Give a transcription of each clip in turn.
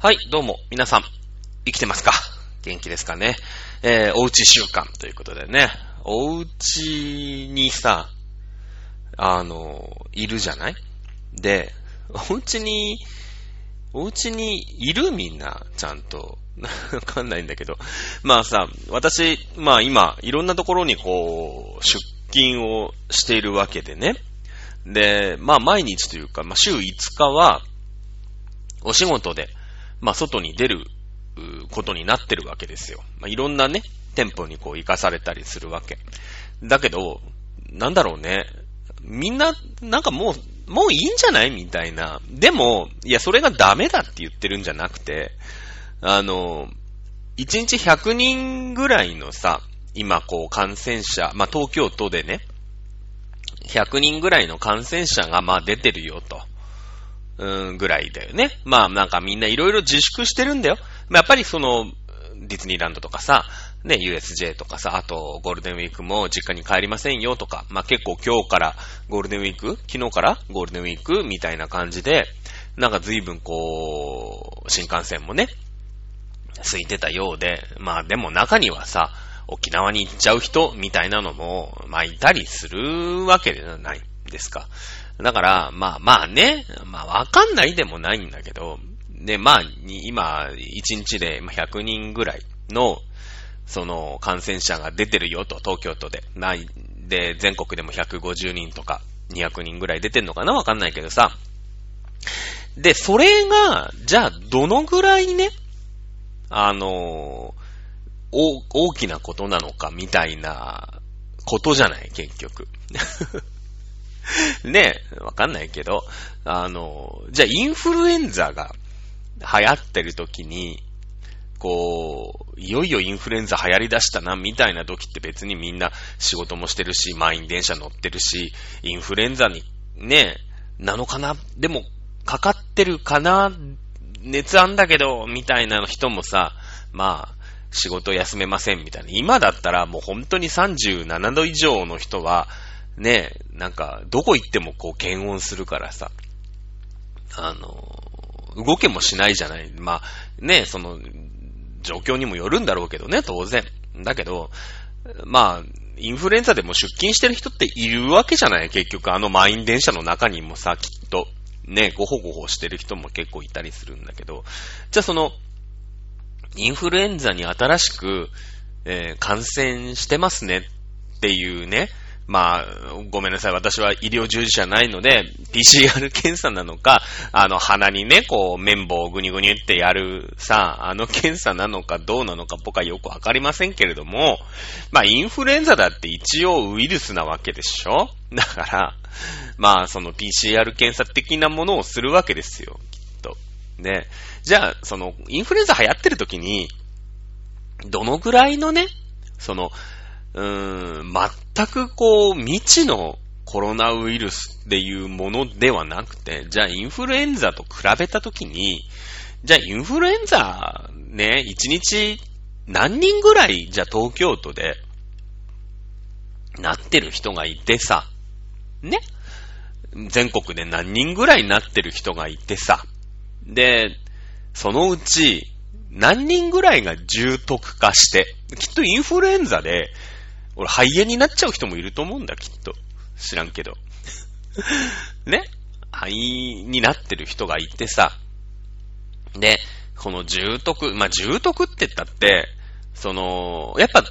はい、どうも、皆さん、生きてますか？元気ですかね？えー、おうち週間ということでね、おうちにさ、あの、いるじゃない？で、おうちに、おうちにいるみんな、ちゃんと。わかんないんだけど。まあさ、私、まあ今、いろんなところにこう、出勤をしているわけでね。で、まあ毎日というか、まあ週5日は、お仕事で、まあ外に出ることになってるわけですよ。まあいろんなね、店舗にこう行かされたりするわけ。だけど、なんだろうね。みんな、なんかもう、もういいんじゃない？みたいな。でも、いや、それがダメだって言ってるんじゃなくて、あの、1日100人ぐらいのさ、今こう感染者、まあ、東京都でね、100人ぐらいの感染者がま出てるよと。うん、ぐらいだよね。まあなんかみんないろいろ自粛してるんだよ。まあ、やっぱりその、ディズニーランドとかさ、ね、USJ とかさ、あとゴールデンウィークも実家に帰りませんよとか、まあ、結構今日からゴールデンウィーク昨日からゴールデンウィークみたいな感じで、なんか随分こう、新幹線もね、空いてたようで、まあでも中にはさ、沖縄に行っちゃう人みたいなのも、まあいたりするわけじゃないですか。だから、まあまあね、まあわかんないでもないんだけど、で、まあ、今、1日で100人ぐらいの、その、感染者が出てるよと、東京都で。ない、で、全国でも150人とか、200人ぐらい出てんのかな？わかんないけどさ。で、それが、じゃあ、どのぐらいね、あの、大、大きなことなのか、みたいなことじゃない、結局。ねえわかんないけど、あの、じゃあインフルエンザが流行ってる時に、こう、いよいよインフルエンザ流行り出したな、みたいな時って別にみんな仕事もしてるし、満員電車乗ってるし、インフルエンザに、ね、なのかな？でも、かかってるかな？熱あんだけど、みたいな人もさ、まあ、仕事休めませんみたいな。今だったらもう本当に37度以上の人は、ね、なんか、どこ行ってもこう検温するからさ、あの、動けもしないじゃない。まあ、ね、その、状況にもよるんだろうけどね、当然。だけど、まあ、インフルエンザでも出勤してる人っているわけじゃない結局、あの満員電車の中にもさ、きっと、ね、ごほごほしてる人も結構いたりするんだけど、じゃあその、インフルエンザに新しく、えー、感染してますねっていうね、まあ、ごめんなさい。私は医療従事者ないので、PCR 検査なのか、あの、鼻にね、こう、綿棒をぐにぐにってやるさ、あの検査なのかどうなのか僕はよくわかりませんけれども、まあ、インフルエンザだって一応ウイルスなわけでしょ？だから、まあ、その PCR 検査的なものをするわけですよ、きっと。で、じゃあ、その、インフルエンザ流行ってる時に、どのぐらいのね、その、うーん、全くこう、未知のコロナウイルスっていうものではなくて、じゃあインフルエンザと比べたときに、じゃあインフルエンザね、1日何人ぐらい、じゃあ東京都でなってる人がいてさ、ね？全国で何人ぐらいなってる人がいてさ、で、そのうち何人ぐらいが重篤化して、きっとインフルエンザで俺、肺炎になっちゃう人もいると思うんだ、きっと。知らんけど。ね？肺になってる人がいてさ。で、この重篤、まあ、重篤って言ったって、その、やっぱ、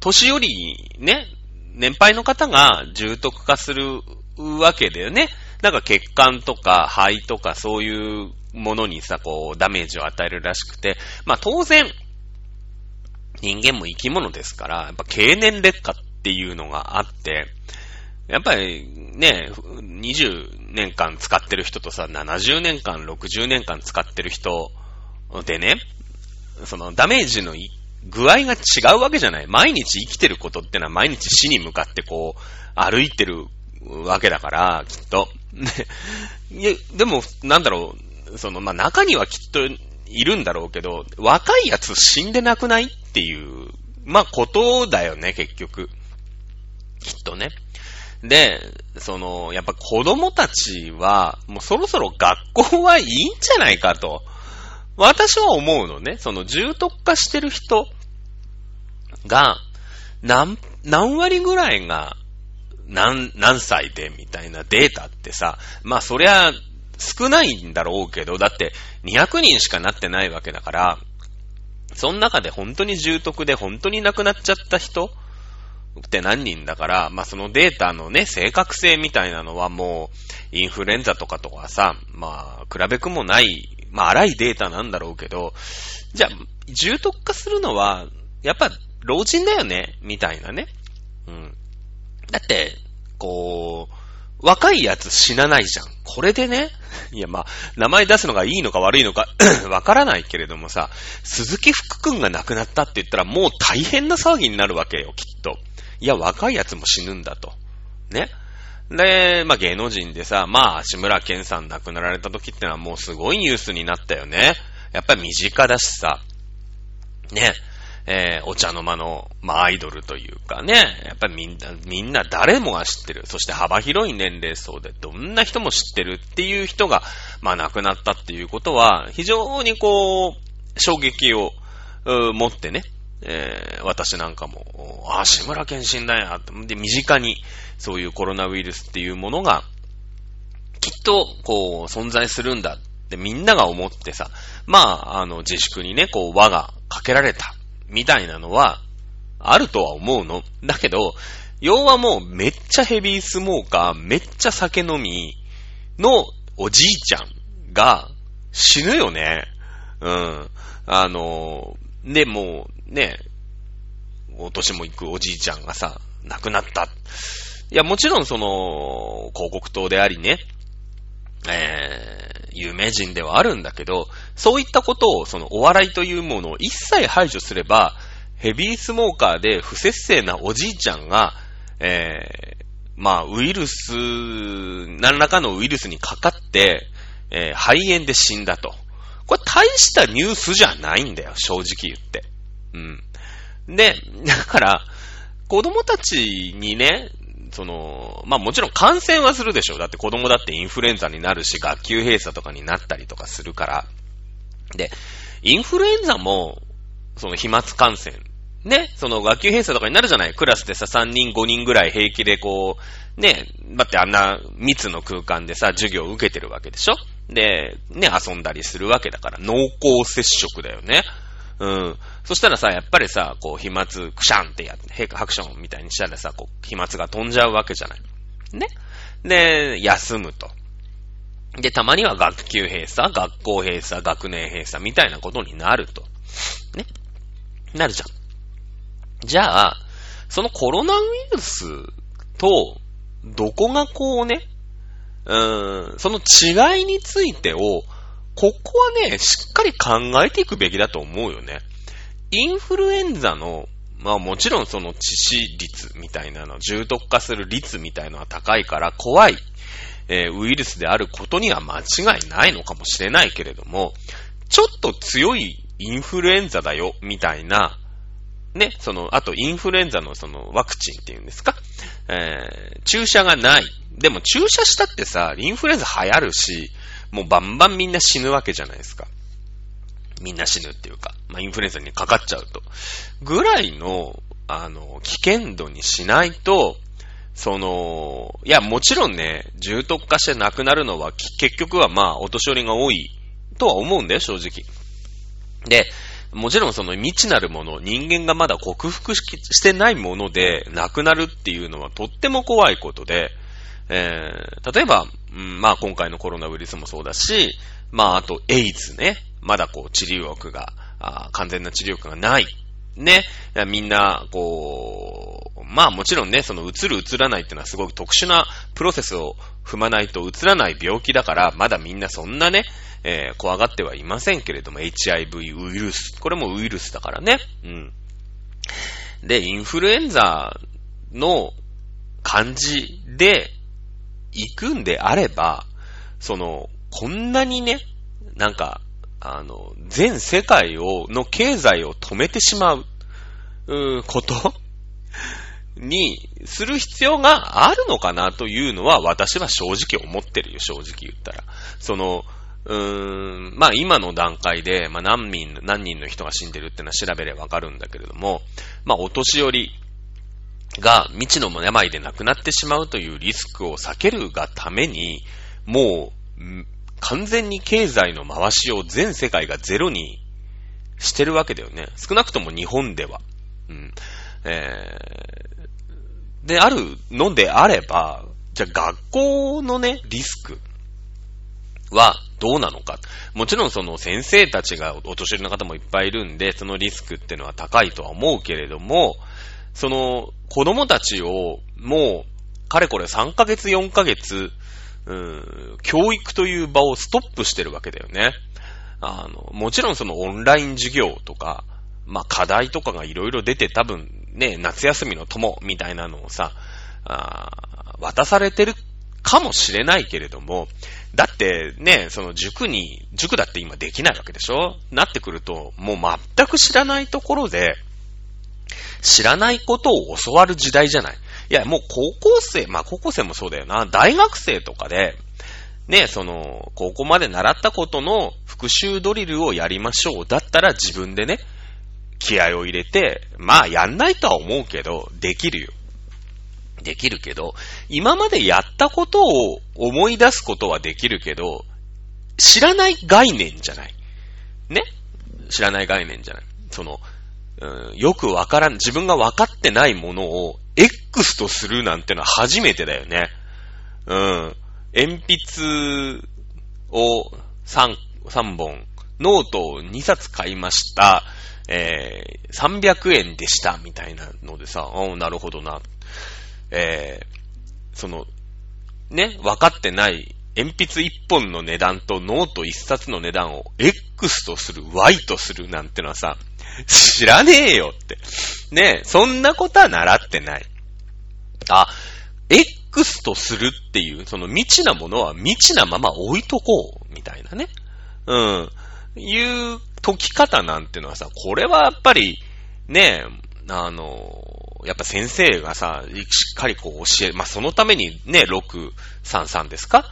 年寄り、ね、年配の方が重篤化するわけだよね。なんか血管とか肺とかそういうものにさ、こう、ダメージを与えるらしくて、まあ当然、人間も生き物ですから、やっぱ経年劣化っていうのがあって、やっぱりね、20年間使ってる人とさ、70年間、60年間使ってる人でね、そのダメージの具合が違うわけじゃない。毎日生きてることってのは毎日死に向かってこう、歩いてるわけだから、きっと。で、でも、なんだろう、その、まあ、中にはきっといるんだろうけど、若いやつ死んでなくないっていう、まあ、ことだよね、結局。きっとね。で、その、やっぱ子供たちは、もうそろそろ学校はいいんじゃないかと。私は思うのね、その重篤化してる人が、何、何割ぐらいが、何、何歳でみたいなデータってさ、まあそりゃ少ないんだろうけど、だって200人しかなってないわけだから、その中で本当に重篤で本当に亡くなっちゃった人って何人だから、まあそのデータのね、正確性みたいなのはもう、インフルエンザとかとかさ、まあ、比べくもない、まあ荒いデータなんだろうけど、じゃあ、重篤化するのは、やっぱ老人だよね、みたいなね。うん。だって、こう、若いやつ死なないじゃん。これでね、いやまあ、名前出すのがいいのか悪いのか わからないけれどもさ、鈴木福くんが亡くなったって言ったらもう大変な騒ぎになるわけよ、きっと。いや、若いやつも死ぬんだと。ね。で、まあ芸能人でさ、まあ、志村けんさん亡くなられた時ってのはもうすごいニュースになったよね。やっぱり身近だしさ。ね。えー、お茶の間の、まあ、アイドルというかね、やっぱりみんな、みんな誰もが知ってる。そして幅広い年齢層でどんな人も知ってるっていう人が、まあ、亡くなったっていうことは、非常にこう、衝撃を、持ってね、えー、私なんかも、ああ、志村けん死んだや、で、身近に、そういうコロナウイルスっていうものが、きっと、こう、存在するんだってみんなが思ってさ、まあ、あの、自粛にね、こう、輪がかけられた。みたいなのは、あるとは思うの。だけど、要はもうめっちゃヘビースモーカー、めっちゃ酒飲みのおじいちゃんが死ぬよね。うん。あの、で、もうね、お年も行くおじいちゃんがさ、亡くなった。いや、もちろんその、広告塔でありね、えー、有名人ではあるんだけど、そういったことを、そのお笑いというものを一切排除すれば、ヘビースモーカーで不節制なおじいちゃんが、えー、まあ、ウイルス、何らかのウイルスにかかって、えー、肺炎で死んだと。これ大したニュースじゃないんだよ、正直言って。うん。で、だから、子供たちにね、その、まあもちろん感染はするでしょう。だって子供だってインフルエンザになるし、学級閉鎖とかになったりとかするから。で、インフルエンザも、その飛沫感染。ね、その学級閉鎖とかになるじゃない？クラスでさ、3人5人ぐらい平気でこう、ね、だってあんな密の空間でさ、授業を受けてるわけでしょ？で、ね、遊んだりするわけだから、濃厚接触だよね。うん。そしたらさ、やっぱりさ、こう、飛沫、クシャンってやって、ハクションみたいにしたらさ、こう、飛沫が飛んじゃうわけじゃない。ね。で、休むと。で、たまには学級閉鎖、学校閉鎖、学年閉鎖みたいなことになると。ね。なるじゃん。じゃあ、そのコロナウイルスと、どこがこうね、うーん、その違いについてを、ここはね、しっかり考えていくべきだと思うよね。インフルエンザの、まあもちろんその致死率みたいなの、重篤化する率みたいなのは高いから怖い、えー、ウイルスであることには間違いないのかもしれないけれども、ちょっと強いインフルエンザだよ、みたいな、ね、その、あとインフルエンザのそのワクチンっていうんですか、えー、注射がない。でも注射したってさ、インフルエンザ流行るし、もうバンバンみんな死ぬわけじゃないですか。みんな死ぬっていうか、まあ、インフルエンザにかかっちゃうと。ぐらいの、あの、危険度にしないと、その、いや、もちろんね、重篤化して亡くなるのは、結局はまあ、お年寄りが多いとは思うんだよ、正直。で、もちろんその未知なるもの、人間がまだ克服してないもので亡くなるっていうのはとっても怖いことで、えー、例えば、うん、まあ今回のコロナウイルスもそうだし、まああとエイズね。まだこう治療薬が、完全な治療薬がない。ね。みんな、こう、まあもちろんね、その移る移らないっていうのはすごく特殊なプロセスを踏まないと移らない病気だから、まだみんなそんなね、えー、怖がってはいませんけれども、HIV ウイルス。これもウイルスだからね。うん。で、インフルエンザの感じで行くんであれば、その、こんなにね、なんか、あの、全世界を、の経済を止めてしまう、うこと？にする必要があるのかなというのは私は正直思ってるよ、正直言ったら。その、うーん、まあ今の段階で、まあ何人、何人の人が死んでるってのは調べればわかるんだけれども、まあお年寄りが未知の病で亡くなってしまうというリスクを避けるがために、もう、完全に経済の回しを全世界がゼロにしてるわけだよね。少なくとも日本では。うん。えー、で、あるのであれば、じゃあ学校のね、リスクはどうなのか。もちろんその先生たちがお年寄りの方もいっぱいいるんで、そのリスクってのは高いとは思うけれども、その子供たちをもう、かれこれ3ヶ月4ヶ月、うん、教育という場をストップしてるわけだよね。あの、もちろんそのオンライン授業とか、まあ、課題とかがいろいろ出て多分ね、夏休みの友みたいなのをさ、あ渡されてるかもしれないけれども、だってね、その塾に、塾だって今できないわけでしょ？なってくると、もう全く知らないところで、知らないことを教わる時代じゃない。いや、もう高校生、まあ高校生もそうだよな、大学生とかで、ね、その、高校まで習ったことの復習ドリルをやりましょう。だったら自分でね、気合を入れて、まあやんないとは思うけど、できるよ。できるけど、今までやったことを思い出すことはできるけど、知らない概念じゃない。ね？知らない概念じゃない。その、うん、よくわからん、自分が分かってないものを X とするなんてのは初めてだよね。うん。鉛筆を3、3本、ノートを2冊買いました。えー、300円でした、みたいなのでさ、おなるほどな。えー、その、ね、分かってない鉛筆1本の値段とノート1冊の値段を X とする、Y とするなんてのはさ、知らねえよって。ねえそんなことは習ってない。あ、X とするっていう、その未知なものは未知なまま置いとこう、みたいなね。うん。いう解き方なんてのはさ、これはやっぱり、ねえあの、やっぱ先生がさ、しっかりこう教え、まあ、そのためにね、633ですか？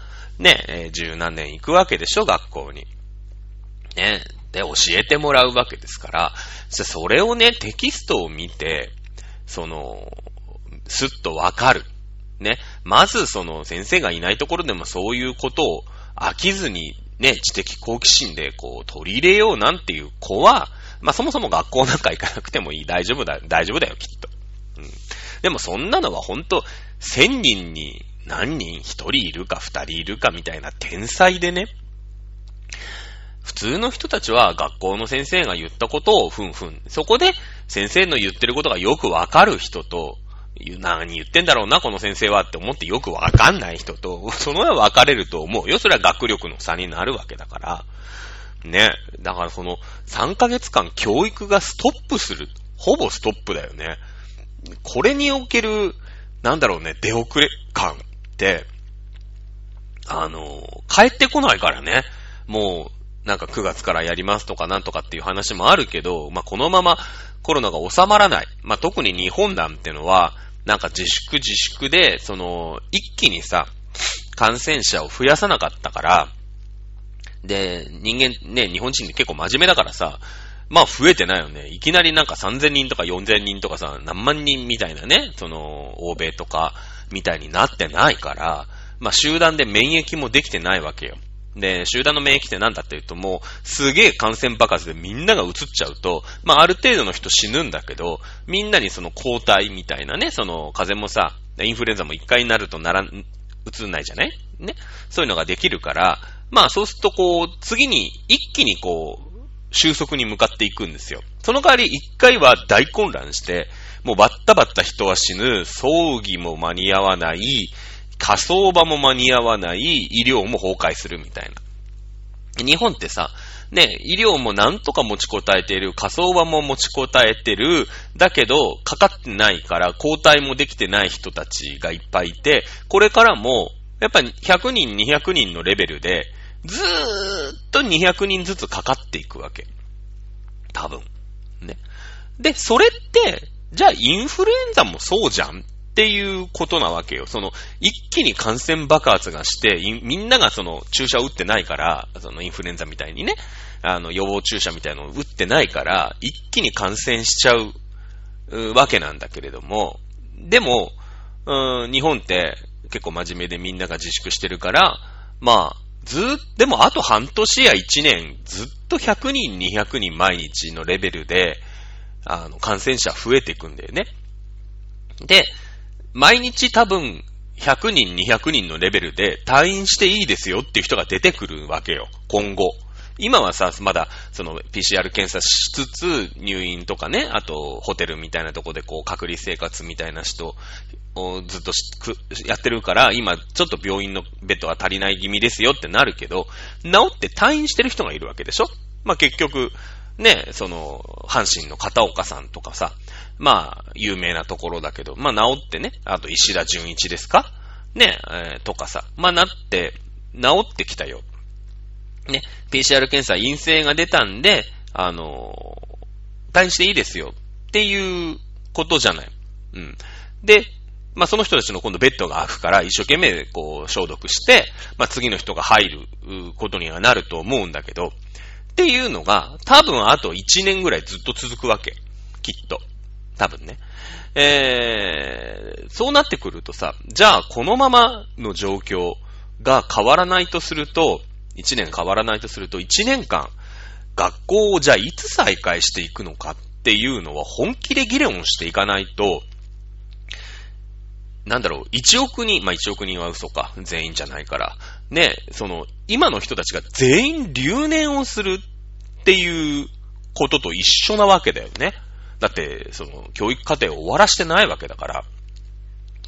ね、え、十何年行くわけでしょ、学校に。ね、で、教えてもらうわけですから、それをね、テキストを見て、その、すっとわかる。ね。まず、その、先生がいないところでもそういうことを飽きずに、ね、知的好奇心で、こう、取り入れようなんていう子は、まあ、そもそも学校なんか行かなくてもいい。大丈夫だ、大丈夫だよ、きっと。うん。でも、そんなのはほんと、千人に何人一人いるか二人いるかみたいな天才でね。普通の人たちは学校の先生が言ったことをふんふん。そこで先生の言ってることがよくわかる人と、何言ってんだろうな、この先生はって思ってよくわかんない人と、その上分かれると思うよ。それは学力の差になるわけだから。ね。だからその3ヶ月間教育がストップする。ほぼストップだよね。これにおける、なんだろうね、出遅れ感、あの、帰ってこないからね。もう、なんか9月からやりますとかなんとかっていう話もあるけど、まあ、このままコロナが収まらない。まあ、特に日本なんてのは、なんか自粛自粛で、その、一気にさ、感染者を増やさなかったから、で、人間ね、日本人って結構真面目だからさ、まあ増えてないよね。いきなりなんか3000人とか4000人とかさ、何万人みたいなね、その、欧米とかみたいになってないから、まあ集団で免疫もできてないわけよ。で、集団の免疫って何だって言うともう、すげえ感染爆発でみんなが移っちゃうと、まあある程度の人死ぬんだけど、みんなにその抗体みたいなね、その風邪もさ、インフルエンザも一回になるとならん、移んないじゃない？ね？そういうのができるから、まあそうするとこう、次に一気にこう、収束に向かっていくんですよ。その代わり一回は大混乱して、もうバッタバッタ人は死ぬ、葬儀も間に合わない、火葬場も間に合わない、医療も崩壊するみたいな。日本ってさ、ね、医療もなんとか持ちこたえている、火葬場も持ちこたえてる、だけど、かかってないから抗体もできてない人たちがいっぱいいて、これからも、やっぱり100人、200人のレベルで、ずーっと200人ずつかかっていくわけ。多分。ね。で、それって、じゃあインフルエンザもそうじゃんっていうことなわけよ。その、一気に感染爆発がして、みんながその注射を打ってないから、そのインフルエンザみたいにね、あの、予防注射みたいなのを打ってないから、一気に感染しちゃう、うわけなんだけれども、でも、うん、日本って結構真面目でみんなが自粛してるから、まあ、ずっ、でもあと半年や1年、ずっと100人、200人毎日のレベルで、あの、感染者増えていくんだよね。で、毎日多分、100人、200人のレベルで退院していいですよっていう人が出てくるわけよ、今後。今はさ、まだ、その、PCR 検査しつつ、入院とかね、あと、ホテルみたいなとこで、こう、隔離生活みたいな人をずっとやってるから、今、ちょっと病院のベッドが足りない気味ですよってなるけど、治って退院してる人がいるわけでしょ？まあ、結局、ね、その、阪神の片岡さんとかさ、まあ、有名なところだけど、まあ、治ってね、あと石田純一ですか？ね、えー、とかさ、まあ、なって、治ってきたよ。ね、PCR 検査陰性が出たんで、あのー、退院していいですよっていうことじゃない。うん。で、まあ、その人たちの今度ベッドが開くから、一生懸命こう消毒して、まあ、次の人が入ることにはなると思うんだけど、っていうのが、多分あと1年ぐらいずっと続くわけ。きっと。多分ね。えー、そうなってくるとさ、じゃあこのままの状況が変わらないとすると、1年変わらないとすると、1年間、学校をじゃあいつ再開していくのかっていうのは本気で議論していかないと、なんだろう、1億人、まあ1億人は嘘か、全員じゃないから。ね、その、今の人たちが全員留年をするっていうことと一緒なわけだよね。だって、その、教育課程を終わらしてないわけだから。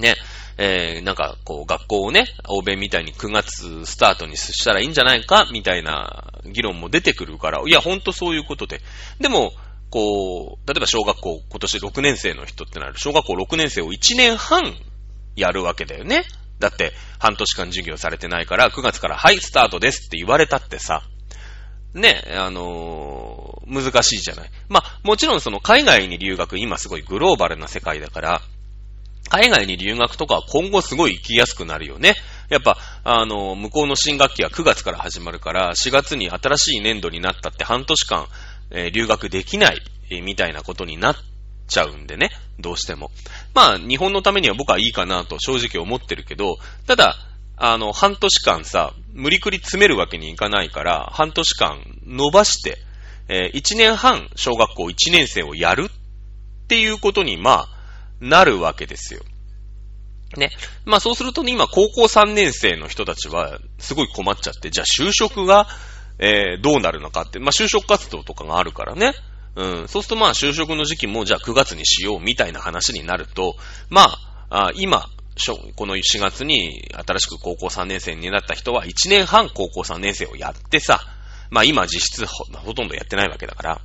ね、えー、なんか、こう、学校をね、欧米みたいに9月スタートにしたらいいんじゃないか、みたいな議論も出てくるから、いや、ほんとそういうことで。でも、こう、例えば小学校、今年6年生の人ってなる、小学校6年生を1年半やるわけだよね。だって、半年間授業されてないから、9月から、はい、スタートですって言われたってさ、ね、あのー、難しいじゃない。まあ、もちろんその海外に留学、今すごいグローバルな世界だから、海外に留学とかは今後すごい行きやすくなるよね。やっぱ、あの、向こうの新学期は9月から始まるから、4月に新しい年度になったって半年間、えー、留学できない、えー、みたいなことになっちゃうんでね。どうしても。まあ、日本のためには僕はいいかなと正直思ってるけど、ただ、あの、半年間さ、無理くり詰めるわけにいかないから、半年間伸ばして、えー、1年半小学校1年生をやるっていうことに、まあ、なるわけですよ。ね。まあそうするとね、今高校3年生の人たちはすごい困っちゃって、じゃあ就職が、えー、どうなるのかって、まあ就職活動とかがあるからね。うん。そうするとまあ就職の時期もじゃあ9月にしようみたいな話になると、まあ、あ今、この4月に新しく高校3年生になった人は1年半高校3年生をやってさ、まあ今実質ほとんどやってないわけだから、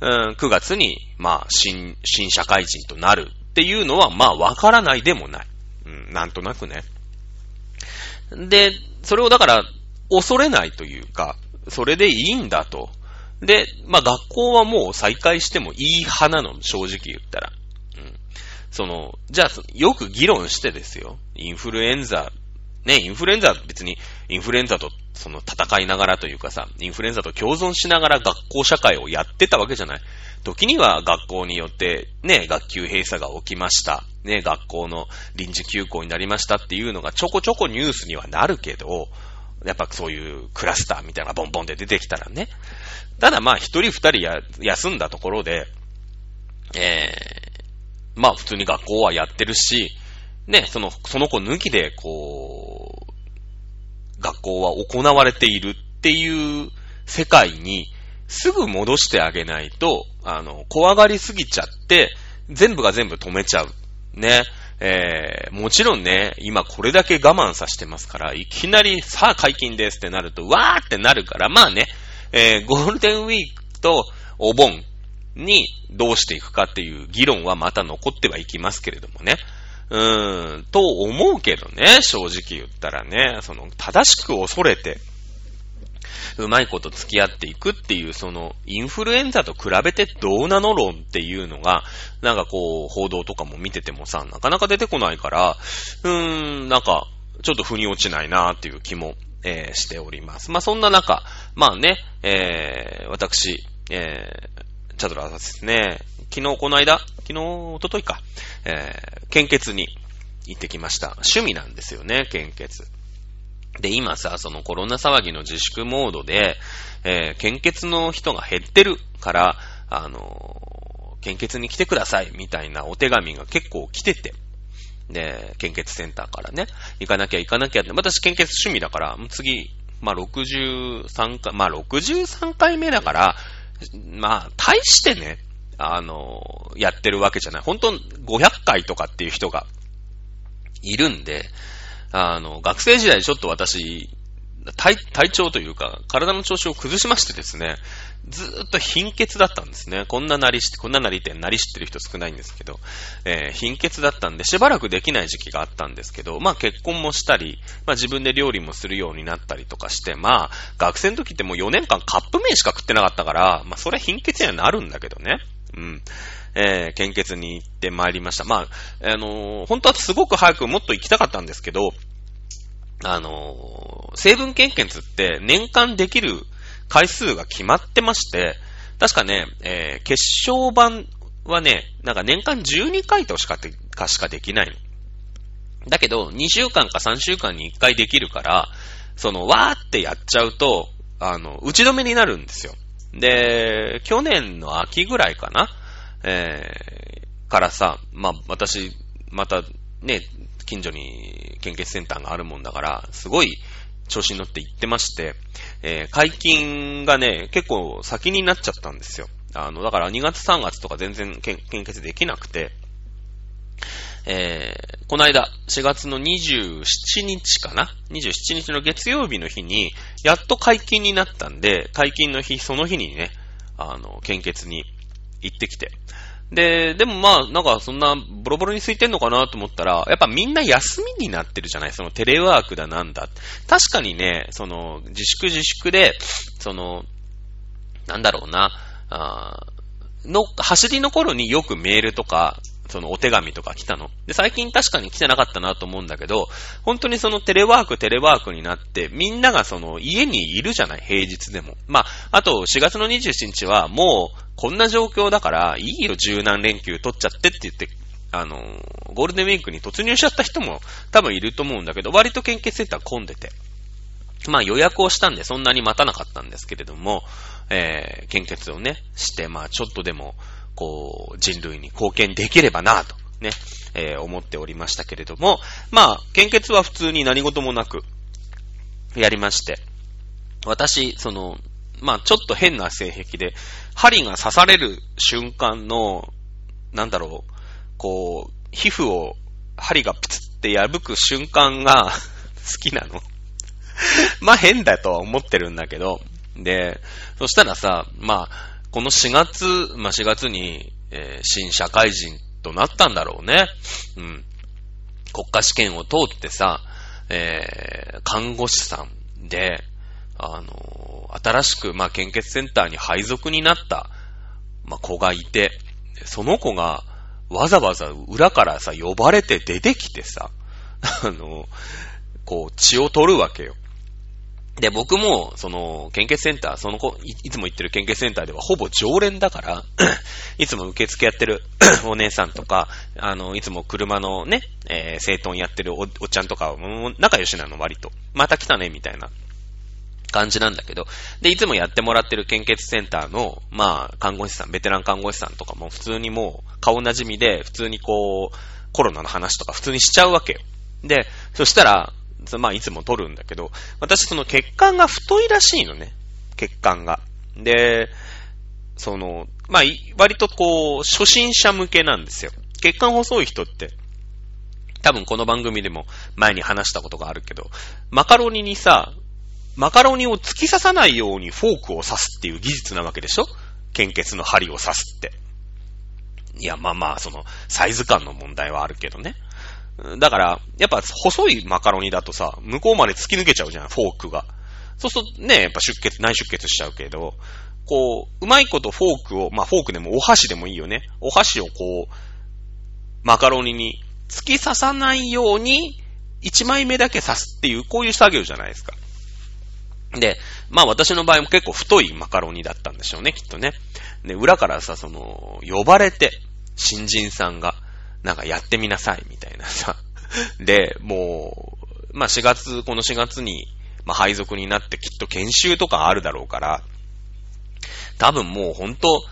うん、9月に、まあ、新、新社会人となるっていうのは、まあ、わからないでもない。うん、なんとなくね。で、それをだから、恐れないというか、それでいいんだと。で、まあ、学校はもう再開してもいい派なの、正直言ったら。うん。その、じゃあ、よく議論してですよ。インフルエンザね、インフルエンザ別にインフルエンザとその戦いながらというかさ、インフルエンザと共存しながら学校社会をやってたわけじゃない。時には学校によってね、学級閉鎖が起きました。ね、学校の臨時休校になりましたっていうのがちょこちょこニュースにはなるけど、やっぱそういうクラスターみたいなボンボンで出てきたらね。ただまあ一人二人や休んだところで、えー、まあ普通に学校はやってるし、ね、その、その子抜きで、こう、学校は行われているっていう世界に、すぐ戻してあげないと、あの、怖がりすぎちゃって、全部が全部止めちゃう。ね。えー、もちろんね、今これだけ我慢させてますから、いきなり、さあ解禁ですってなると、わーってなるから、まあね、えー、ゴールデンウィークとお盆にどうしていくかっていう議論はまた残ってはいきますけれどもね。うーん、と思うけどね、正直言ったらね、その、正しく恐れて、うまいこと付き合っていくっていう、その、インフルエンザと比べてどうなの論っていうのが、なんかこう、報道とかも見ててもさ、なかなか出てこないから、うーん、なんか、ちょっと腑に落ちないなーっていう気も、えー、しております。まあ、そんな中、まあね、えー、私、えー、チャドラーですね、昨日この間、昨日、おとといか、えー、献血に行ってきました。趣味なんですよね、献血。で、今さ、そのコロナ騒ぎの自粛モードで、えー、献血の人が減ってるから、あのー、献血に来てください、みたいなお手紙が結構来てて。で、献血センターからね、行かなきゃ行かなきゃって、私献血趣味だから、次、まあ、63回、まあ、63回目だから、まあ、大してね、あの、やってるわけじゃない。本当500回とかっていう人がいるんで、あの、学生時代ちょっと私、体、体調というか、体の調子を崩しましてですね、ずっと貧血だったんですね。こんななりして、こんななりってなり知ってる人少ないんですけど、えー、貧血だったんで、しばらくできない時期があったんですけど、まあ結婚もしたり、まあ自分で料理もするようになったりとかして、まあ、学生の時ってもう4年間カップ麺しか食ってなかったから、まあそれ貧血にはなるんだけどね。うん。えー、献血に行ってまいりました。まあ、あのー、本当はすごく早くもっと行きたかったんですけど、あのー、成分献血って年間できる回数が決まってまして、確かね、えー、決勝版はね、なんか年間12回としかかしかできないの。だけど、2週間か3週間に1回できるから、その、わーってやっちゃうと、あの、打ち止めになるんですよ。で、去年の秋ぐらいかなえー、からさ、まあ、私、また、ね、近所に献血センターがあるもんだから、すごい調子に乗って行ってまして、えー、解禁がね、結構先になっちゃったんですよ。あの、だから2月3月とか全然献血できなくて、えー、この間、4月の27日かな ?27 日の月曜日の日に、やっと解禁になったんで、解禁の日、その日にね、あの、献血に行ってきて。で、でもまあ、なんかそんなボロボロに空いてんのかなと思ったら、やっぱみんな休みになってるじゃない？そのテレワークだなんだ。確かにね、その自粛自粛で、その、なんだろうな、あの、走りの頃によくメールとか、そのお手紙とか来たの。で、最近確かに来てなかったなと思うんだけど、本当にそのテレワーク、テレワークになって、みんながその家にいるじゃない？平日でも。まあ、あと4月の27日はもうこんな状況だから、いいよ柔軟連休取っちゃってって言って、あの、ゴールデンウィークに突入しちゃった人も多分いると思うんだけど、割と献血センター混んでて。まあ予約をしたんでそんなに待たなかったんですけれども、えー、献血をね、して、まあちょっとでも、こう、人類に貢献できればなと、ね、えー、思っておりましたけれども、まあ、献血は普通に何事もなく、やりまして、私、その、まあ、ちょっと変な性癖で、針が刺される瞬間の、なんだろう、こう、皮膚を針がプツって破く瞬間が 好きなの。まあ変だとは思ってるんだけど、で、そしたらさ、まあ、この4月、まあ、4月に、えー、新社会人となったんだろうね。うん。国家試験を通ってさ、えー、看護師さんで、あのー、新しく、まあ、献血センターに配属になった、まあ、子がいて、その子が、わざわざ裏からさ、呼ばれて出てきてさ、あのー、こう、血を取るわけよ。で、僕も、その、献血センター、その子い、つも行ってる献血センターではほぼ常連だから いつも受付やってる お姉さんとか、あの、いつも車のね、えー、整頓やってるおおっちゃんとか、もう仲良しなの、割と。また来たね、みたいな感じなんだけど、で、いつもやってもらってる献血センターの、まあ、看護師さん、ベテラン看護師さんとかも普通にもう、顔なじみで、普通にこう、コロナの話とか普通にしちゃうわけよ。で、そしたら、まあ、いつも取るんだけど、私その血管が太いらしいのね。血管が。で、その、まあ、割とこう、初心者向けなんですよ。血管細い人って、多分この番組でも前に話したことがあるけど、マカロニにさ、マカロニを突き刺さないようにフォークを刺すっていう技術なわけでしょ？献血の針を刺すって。いや、まあまあ、その、サイズ感の問題はあるけどね。だから、やっぱ細いマカロニだとさ、向こうまで突き抜けちゃうじゃん、フォークが。そうするとね、やっぱ出血、内出血しちゃうけど、こう、うまいことフォークを、まあフォークでもお箸でもいいよね。お箸をこう、マカロニに突き刺さないように、1枚目だけ刺すっていう、こういう作業じゃないですか。で、まあ私の場合も結構太いマカロニだったんでしょうね、きっとね。で、裏からさ、その、呼ばれて、新人さんが、なんかやってみなさい、みたいなさ。で、もう、まあ4月、この4月に、まあ配属になってきっと研修とかあるだろうから、多分もう本当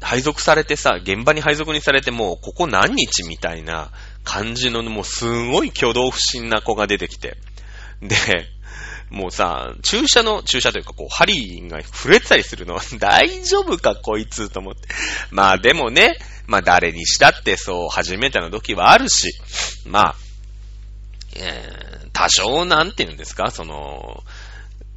配属されてさ、現場に配属にされてもう、ここ何日みたいな感じの、もうすごい挙動不審な子が出てきて。で、もうさ、注射の、注射というかこう、針が触れたりするのは、大丈夫かこいつと思って。まあでもね、まあ誰にしたってそう、初めての時はあるし、まあ、えー、多少なんて言うんですか、その、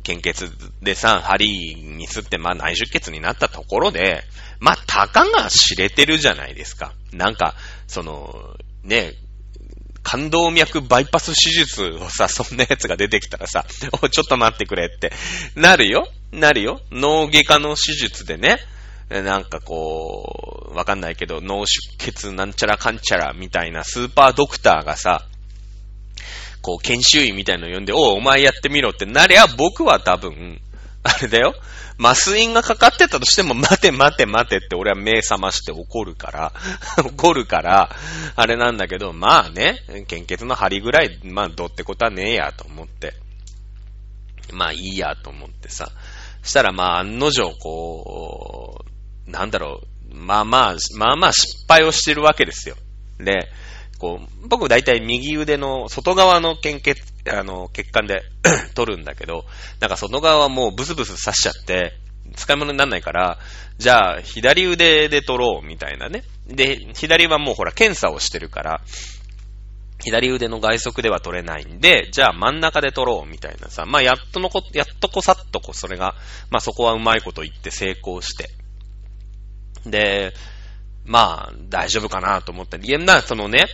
献血でさ、針にすって、まあ内出血になったところで、まあ、たかが知れてるじゃないですか。なんか、その、ね、感動脈バイパス手術をさ、そんなやつが出てきたらさ、お、ちょっと待ってくれって、なるよ。なるよ。脳外科の手術でね、なんかこう、わかんないけど、脳出血なんちゃらかんちゃらみたいなスーパードクターがさ、こう、研修医みたいのを呼んで、おお前やってみろってなりゃ、僕は多分、あれだよ。麻酔がかかってたとしても、待て待て待てって俺は目覚まして怒るから、怒るから、あれなんだけど、まあね、献血の針ぐらい、まあどうってことはねえやと思って。まあいいやと思ってさ。したらまあ案の定こう、なんだろう、まあまあ、まあまあ失敗をしてるわけですよ。で、こう、僕大体右腕の外側の献血、あの、血管で 取るんだけど、なんか外側はもうブスブス刺しちゃって、使い物にならないから、じゃあ左腕で取ろうみたいなね。で、左はもうほら検査をしてるから、左腕の外側では取れないんで、じゃあ真ん中で取ろうみたいなさ。まあやっとのこ、やっとこさっとこそれが、まあそこはうまいこと言って成功して。で、まあ大丈夫かなと思ったり、いや、な、そのね、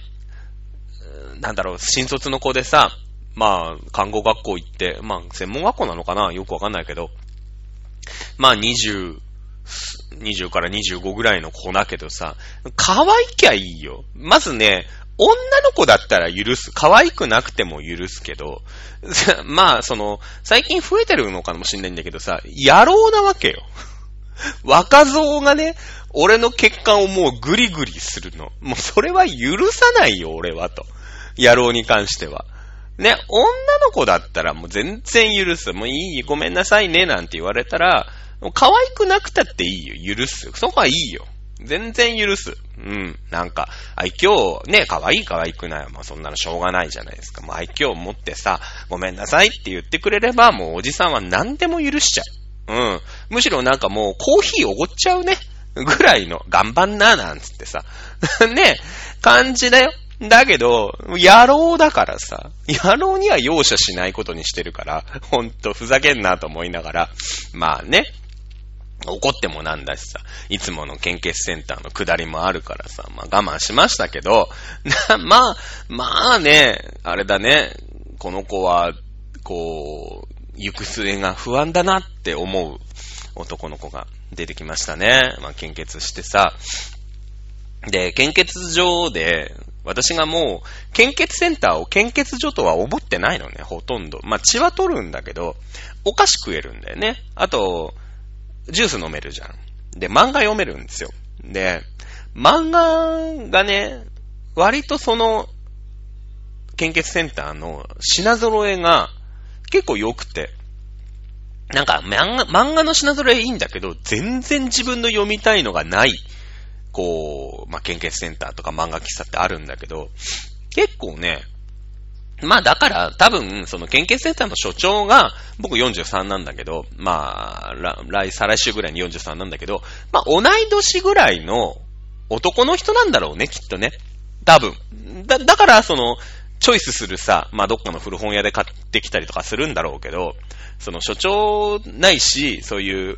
なんだろう、新卒の子でさ、まあ、看護学校行って、まあ、専門学校なのかな？よくわかんないけど、まあ、20、20から25ぐらいの子だけどさ、可愛きゃいいよ。まずね、女の子だったら許す。可愛くなくても許すけど、まあ、その、最近増えてるのかもしんないんだけどさ、野郎なわけよ。若造がね、俺の血管をもうグリグリするの。もうそれは許さないよ、俺はと。野郎に関しては。ね、女の子だったらもう全然許す。もういい、ごめんなさいね、なんて言われたら、もう可愛くなくたっていいよ、許す。そこはいいよ。全然許す。うん。なんか、愛嬌、ね、可愛い可愛くない。まあそんなのしょうがないじゃないですか。もう愛嬌を持ってさ、ごめんなさいって言ってくれれば、もうおじさんは何でも許しちゃう。うん。むしろなんかもうコーヒーおごっちゃうね。ぐらいの、頑張んな、なんつってさ。ね、感じだよ。だけど、野郎だからさ、野郎には容赦しないことにしてるから、ほんとふざけんなと思いながら、まあね、怒ってもなんだしさ、いつもの献血センターの下りもあるからさ、まあ我慢しましたけど、まあ、まあね、あれだね、この子は、こう、行く末が不安だなって思う男の子が出てきましたね。まあ献血してさ、で、献血場で、私がもう、献血センターを献血所とは思ってないのね、ほとんど。まあ、血は取るんだけど、お菓子食えるんだよね。あと、ジュース飲めるじゃん。で、漫画読めるんですよ。で、漫画がね、割とその、献血センターの品揃えが結構良くて、なんか漫画、の品揃えいいんだけど、全然自分の読みたいのがないこう、まあ、献血センターとか漫画喫茶ってあるんだけど、結構ね、まあだから多分、その献血センターの所長が、僕43なんだけど、まあ、来、再来週ぐらいに43なんだけど、まあ同い年ぐらいの男の人なんだろうね、きっとね。多分。だ、だからその、チョイスするさ、まあどっかの古本屋で買ってきたりとかするんだろうけど、その所長ないし、そういう、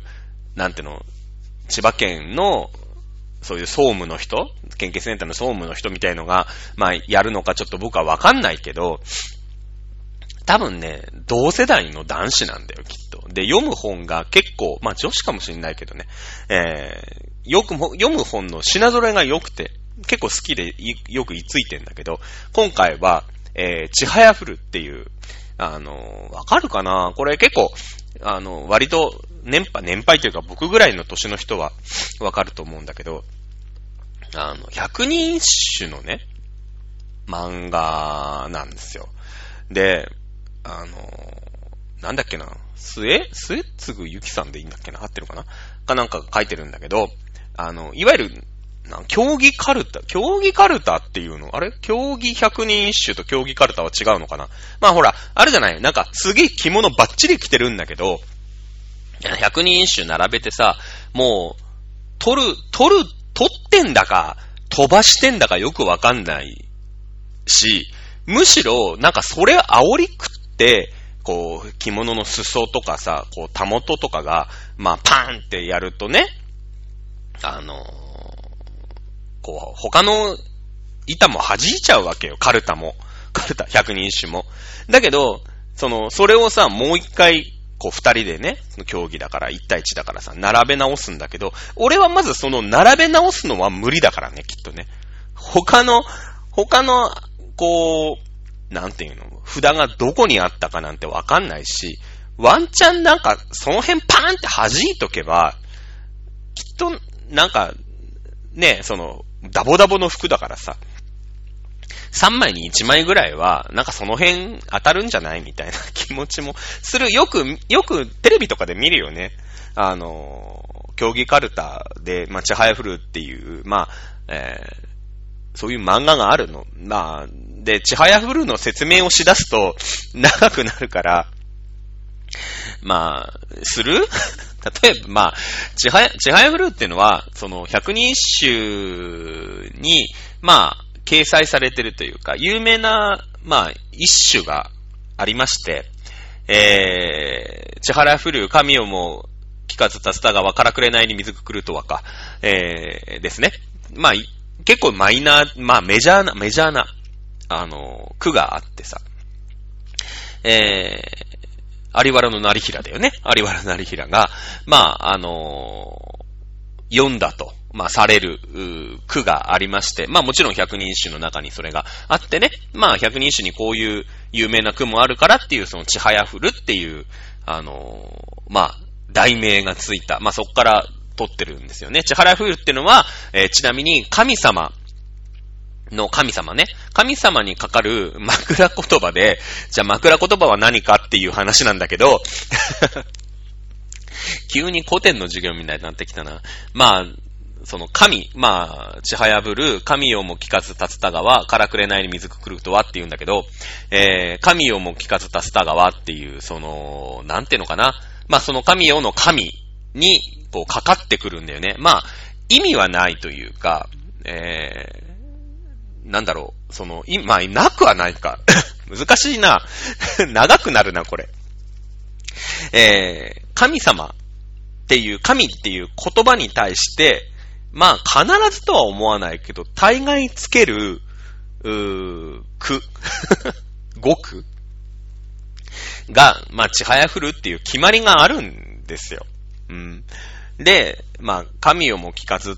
なんていうの、千葉県のそういう総務の人研究センターの総務の人みたいのが、まあ、やるのかちょっと僕はわかんないけど、多分ね、同世代の男子なんだよ、きっと。で、読む本が結構、まあ女子かもしんないけどね、えー、よくも、読む本の品揃えが良くて、結構好きでよく居ついてんだけど、今回は、えー、ちはやふるっていう、あの、わかるかな？これ結構、あの、割と、年配、年配というか僕ぐらいの年の人はわかると思うんだけど、あの、百人一首のね、漫画なんですよ。で、あの、なんだっけな、末末継ぐゆきさんでいいんだっけな？合ってるかな？かなんか書いてるんだけど、あの、いわゆる、競技カルタ競技カルタっていうの？あれ？競技百人一首と競技カルタは違うのかな？まあほら、あるじゃない？なんかすげえ着物バッチリ着てるんだけど、百人一首並べてさ、もう、取る、取る、取ってんだか、飛ばしてんだかよくわかんないし、むしろ、なんかそれ煽り食って、こう、着物の裾とかさ、こう、たもととかが、まあ、パーンってやるとね、あの、こう、他の板も弾いちゃうわけよ、カルタも。カルタ、百人一首も。だけど、その、それをさ、もう一回、こう二人でね、競技だから、一対一だからさ、並べ直すんだけど、俺はまずその並べ直すのは無理だからね、きっとね。他の、他の、こう、なんていうの、札がどこにあったかなんてわかんないし、ワンチャンなんか、その辺パーンって弾いとけば、きっと、なんか、ね、その、ダボダボの服だからさ、3枚に1枚ぐらいは、なんかその辺当たるんじゃないみたいな気持ちもする。よく、よくテレビとかで見るよね。あの、競技カルタで、まあ、チハヤフルっていう、まあ、えー、そういう漫画があるの。まあ、で、チハヤフルの説明をしだすと長くなるから、まあ、する？例えば、まあ、ちはや、ちはやフルっていうのは、その、百人一首に、まあ、掲載されてるというか、有名な、まあ、一種がありまして、えー、千原フル、神をも聞かずたすたがわからくれないに水くくるとはか、えー、ですね。まあ、結構マイナー、まあメジャーな、メジャーな、あの、句があってさ、えー、有原の成平だよね。有原成平が、まあ、あのー、読んだと。まあ、される、句がありまして、まあもちろん百人一首の中にそれがあってね、まあ百人一首にこういう有名な句もあるからっていう、そのちはやふるっていう、あのー、まあ、題名がついた、まあそこから取ってるんですよね。ちはやふるっていうのは、えー、ちなみに神様の神様ね。神様にかかる枕言葉で、じゃあ枕言葉は何かっていう話なんだけど 急に古典の授業みたいになってきたな。まあ、その神、まあ、ちはやぶる、神よも聞かずたつた川、からくれないに水くくるとはって言うんだけど、えー、神よも聞かずたつた川っていう、その、なんていうのかな。まあ、その神よの神に、こう、かかってくるんだよね。まあ、意味はないというか、えー、なんだろう、その、まあ、なくはないか。難しいな。長くなるな、これ。えー、神様っていう、神っていう言葉に対して、まあ、必ずとは思わないけど、大概つける、うー、句、語句が、まあ、ちはやふるっていう決まりがあるんですよ。うん。で、まあ、神をも聞かずっ、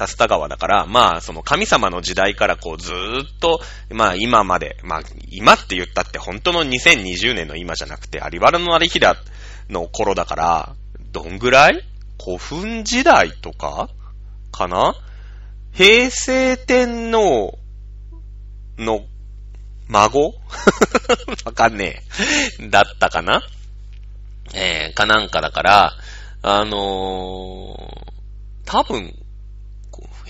タスタ川だから、まあ、その神様の時代からこうずーっと、まあ今まで、まあ今って言ったって本当の2020年の今じゃなくて、有原の有平の頃だから、どんぐらい？古墳時代とか？かな？平成天皇の孫？わかんねえ。だったかな？えー、かなんかだから、あのー、多分、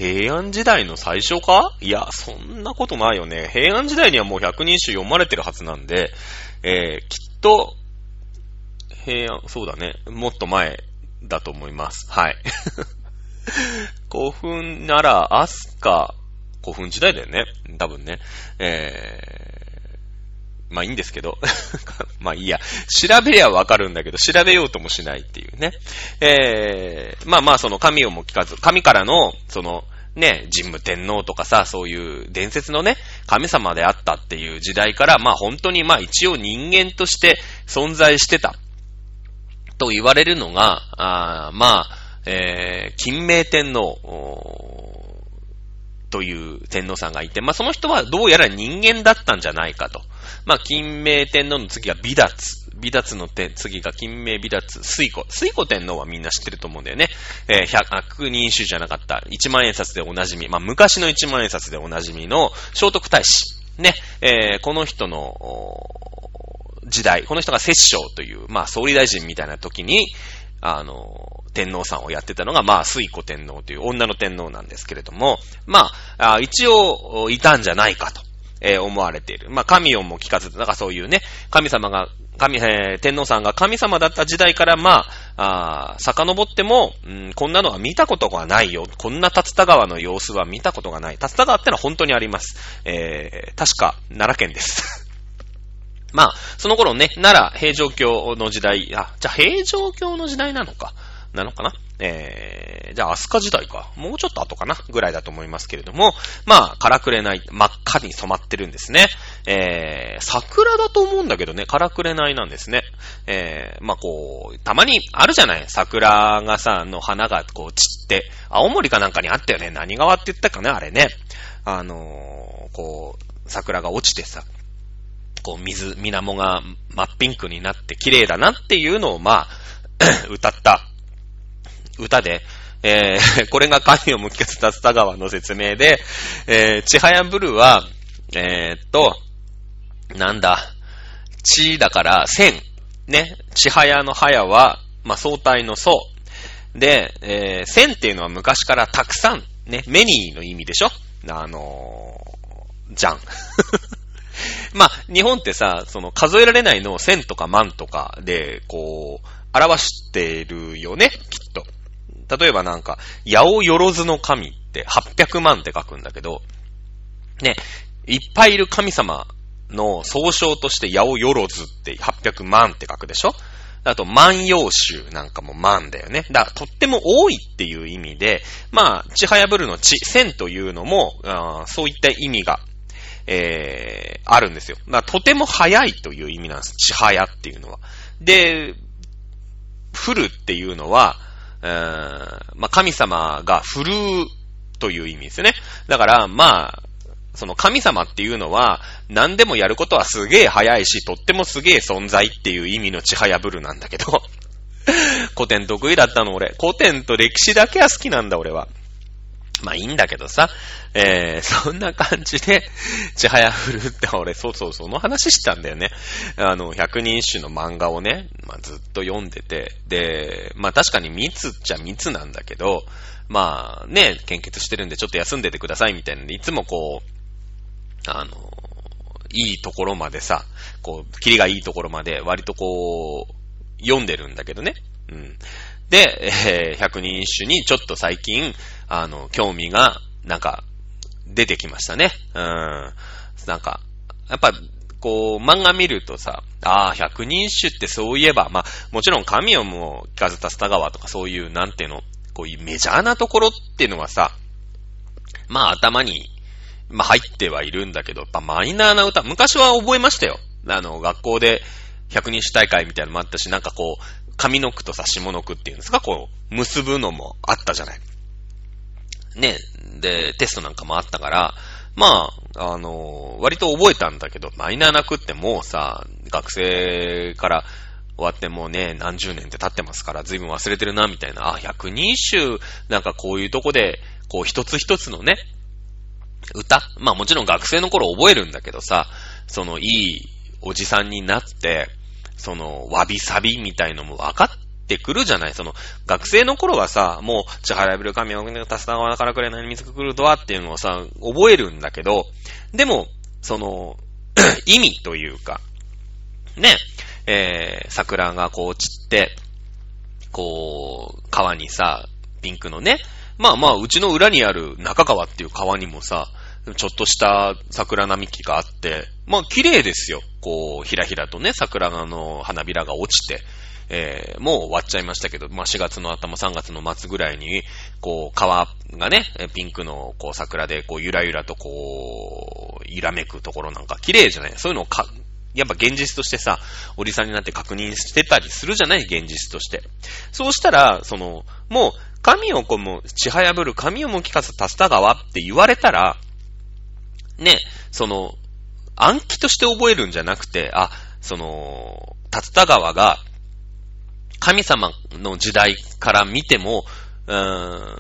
平安時代の最初か？いや、そんなことないよね。平安時代にはもう百人集読まれてるはずなんで、えー、きっと、平安、そうだね。もっと前だと思います。はい。古墳なら、アスカ、古墳時代だよね。多分ね。え、まあいいんですけど。まあいいや。調べりゃわかるんだけど、調べようともしないっていうね。えー、まあまあその神をも聞かず、神からの、その、ね、神武天皇とかさ、そういう伝説のね、神様であったっていう時代から、まあ本当にまあ一応人間として存在してた。と言われるのが、あまあ、えー、金明天皇、という天皇さんがいて、まあその人はどうやら人間だったんじゃないかと。まあ金明天皇の次が美達。美達の次が金明美達、水庫。水庫天皇はみんな知ってると思うんだよね。えー、百人種じゃなかった。一万円札でおなじみ。まあ昔の一万円札でおなじみの聖徳太子。ね、えー、この人の、時代、この人が摂政という、まあ総理大臣みたいな時に、あの、天皇さんをやってたのが、まあ、水子天皇という女の天皇なんですけれども、まあ、一応、いたんじゃないかと、えー、思われている。まあ、神をも聞かず、だかそういうね、神様が、神、えー、天皇さんが神様だった時代から、まあ、あ遡っても、うん、こんなのは見たことがないよ。こんな竜田川の様子は見たことがない。竜田川ってのは本当にあります。えー、確か、奈良県です。まあ、その頃ね、奈良、平城京の時代、あ、じゃあ平城京の時代なのか。なのかなえー、じゃあ、飛鳥時代か。もうちょっと後かなぐらいだと思いますけれども、まあ、からくれない、真っ赤に染まってるんですね。えー、桜だと思うんだけどね、からくれないなんですね。えー、まあこう、たまにあるじゃない桜がさ、の花がこう散って、青森かなんかにあったよね。何川って言ったかね、あれね。あのー、こう、桜が落ちてさ、こう水、水面が真っピンクになって綺麗だなっていうのを、まあ、歌った歌で、えー、これが神を向きかせたスタ川の説明で、えー、ちはやブルーは、えー、っと、なんだ、ちだから千。ね、ちはやのはやは、まあ、相対の層。で、えー、千っていうのは昔からたくさん、ね、メニーの意味でしょあのー、じゃん。まあ、日本ってさ、その数えられないのを千とか万とかで、こう、表してるよね、きっと。例えばなんか、八百万の神って800万って書くんだけど、ね、いっぱいいる神様の総称として八百万って800万って書くでしょ？あと、万葉集なんかも万だよね。だから、とっても多いっていう意味で、まあ、ちはやぶるのち、千というのも、そういった意味がえー、あるんですよ。まあ、とても早いという意味なんです。ちはやっていうのは。で、降るっていうのは、まあ、神様が振るうという意味ですよね。だから、まあ、その神様っていうのは、何でもやることはすげえ早いし、とってもすげえ存在っていう意味のちはやぶるなんだけど、古典得意だったの俺。古典と歴史だけは好きなんだ俺は。まあいいんだけどさ、えー、そんな感じで、ちはやふるって俺、そうそう、その話したんだよね。あの、百人一首の漫画をね、まあずっと読んでて、で、まあ確かに密っちゃ密なんだけど、まあね、献血してるんでちょっと休んでてくださいみたいなで、いつもこう、あの、いいところまでさ、こう、キリがいいところまで割とこう、読んでるんだけどね。うん。で、えー、百人一首にちょっと最近、あの、興味が、なんか、出てきましたね。うん。なんか、やっぱ、こう、漫画見るとさ、ああ、百人一首ってそういえば、まあ、もちろん神をも聞かせたスタ川とかそういう、なんていうの、こういうメジャーなところっていうのはさ、まあ頭に、まあ入ってはいるんだけど、やっぱマイナーな歌、昔は覚えましたよ。あの、学校で百人一首大会みたいなのもあったし、なんかこう、上の句とさ、下の句っていうんですか、こう、結ぶのもあったじゃない。ね、で、テストなんかもあったから、まあ、あの、割と覚えたんだけど、マイナーな句ってもうさ、学生から終わってもうね、何十年って経ってますから、随分忘れてるな、みたいな。あ、百人一首、なんかこういうとこで、こう一つ一つのね、歌？まあもちろん学生の頃覚えるんだけどさ、そのいいおじさんになって、その、わびさびみたいのも分かってくるじゃないその、学生の頃はさ、もう、支払いぶる神をたすたわからくれない水が来るとはっていうのをさ、覚えるんだけど、でも、その、意味というか、ね、えー、桜がこう散って、こう、川にさ、ピンクのね、まあまあ、うちの裏にある中川っていう川にもさ、ちょっとした桜並木があって、まあ綺麗ですよ。こう、ひらひらとね、桜の花びらが落ちて、えー、もう終わっちゃいましたけど、まあ4月の頭、3月の末ぐらいに、こう、川がね、ピンクのこう桜でこうゆらゆらとこう、揺らめくところなんか綺麗じゃない？そういうのをか、やっぱ現実としてさ、おじさんになって確認してたりするじゃない？現実として。そうしたら、その、もう、神をこむ、ちはやぶる、神をもきかす竜田川って言われたら、ね、その、暗記として覚えるんじゃなくて、あ、その、竜田川が、神様の時代から見ても、うーん、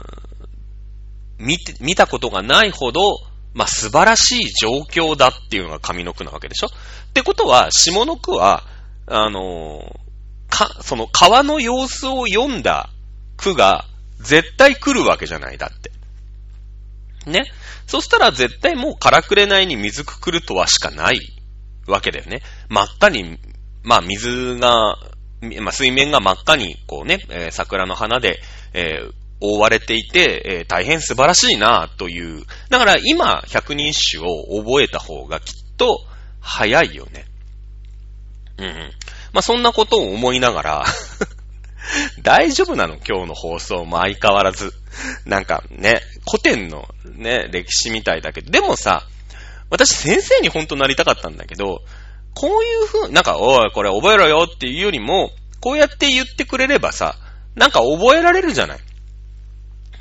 見て、見たことがないほど、まあ、素晴らしい状況だっていうのが上の句なわけでしょ？ってことは、下の句は、あのー、か、その川の様子を読んだ句が絶対来るわけじゃない、だって。ね？そしたら絶対もうからくれないに水くくるとはしかないわけだよね。真っ赤に、まあ水が、まあ水面が真っ赤にこうね、えー、桜の花で、えー、覆われていて、えー、大変素晴らしいなという。だから今、百人一首を覚えた方がきっと早いよね。うん。まあ、そんなことを思いながら 大丈夫なの？今日の放送も相変わらず。なんかね、古典のね、歴史みたいだけど、でもさ、私先生にほんとなりたかったんだけど、こういう風、なんか、おい、これ覚えろよっていうよりも、こうやって言ってくれればさ、なんか覚えられるじゃない。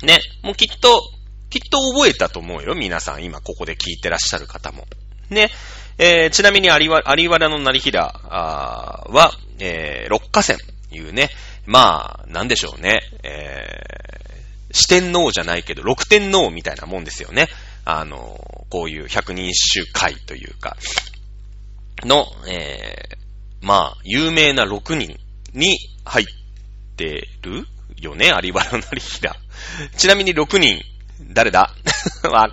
ね、もうきっと、きっと覚えたと思うよ。皆さん、今ここで聞いてらっしゃる方も。ね。えー、ちなみに有原、有原の成平は、えー、六花線いうね、まあ、なんでしょうね、えー、四天王じゃないけど、六天王みたいなもんですよね。あの、こういう百人一首会というか、の、えー、まあ、有名な六人に入ってるよね、有原の成平。ちなみに6人、誰だ？わ、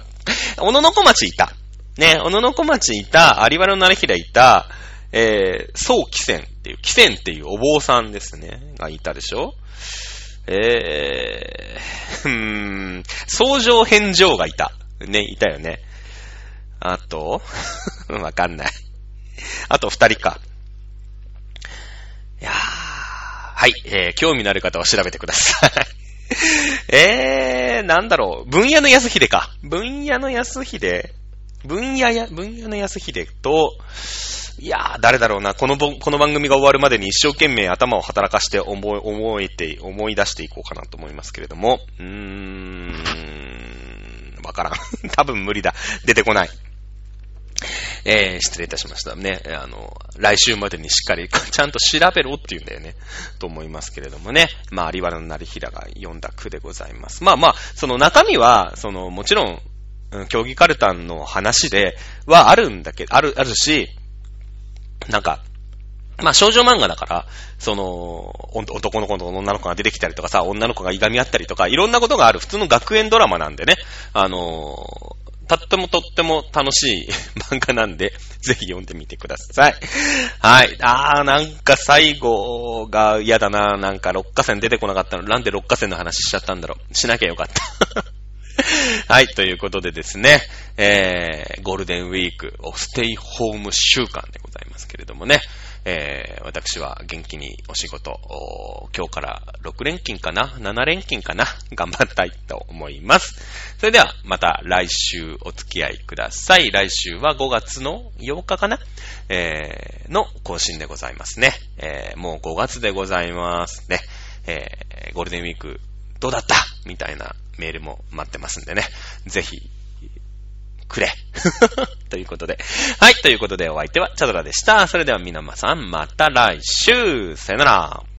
小野の小町いた。ね、小野の小町いた、有原の成平いた、えー、宋汽船っていう、汽船っていうお坊さんですね、がいたでしょ？えー、うーん、相乗返上がいた。ね、いたよね。あと、わかんない。あと二人か。いやー、はい、えー、興味のある方は調べてください。えー、なんだろう。分野の安秀か。分野の安秀。分野や、分野の安秀と、いやー、誰だろうな。この、この番組が終わるまでに一生懸命頭を働かして思い、思えて、思い出していこうかなと思いますけれども。うーん、わからん。多分無理だ。出てこない。えー、失礼いたしましたね。あの、来週までにしっかり、ちゃんと調べろって言うんだよね。と思いますけれどもね。まあ、有原の成平が読んだ句でございます。まあまあ、その中身は、その、もちろん、競技カルタンの話ではあるんだけど、ある、あるし、なんか、まあ少女漫画だから、その、男の子と女の子が出てきたりとかさ、女の子がいがみ合ったりとか、いろんなことがある普通の学園ドラマなんでね、あのとってもとっても楽しい 漫画なんで、ぜひ読んでみてください。はい。あー、なんか最後が嫌だな。なんか六花線出てこなかったの。なんで六花線の話しちゃったんだろう。しなきゃよかった。はい、ということでですね、えー、ゴールデンウィーク、ステイホーム週間でございますけれどもね、えー、私は元気にお仕事、今日から6連勤かな ?7 連勤かな？頑張ったいと思います。それでは、また来週お付き合いください。来週は5月の8日かな？えー、の更新でございますね。えー、もう5月でございますね。えー、ゴールデンウィークどうだった？みたいなメールも待ってますんでね。ぜひ、くれ。ということで。はい、ということでお相手はチャドラでした。それでは皆さんまた来週さよなら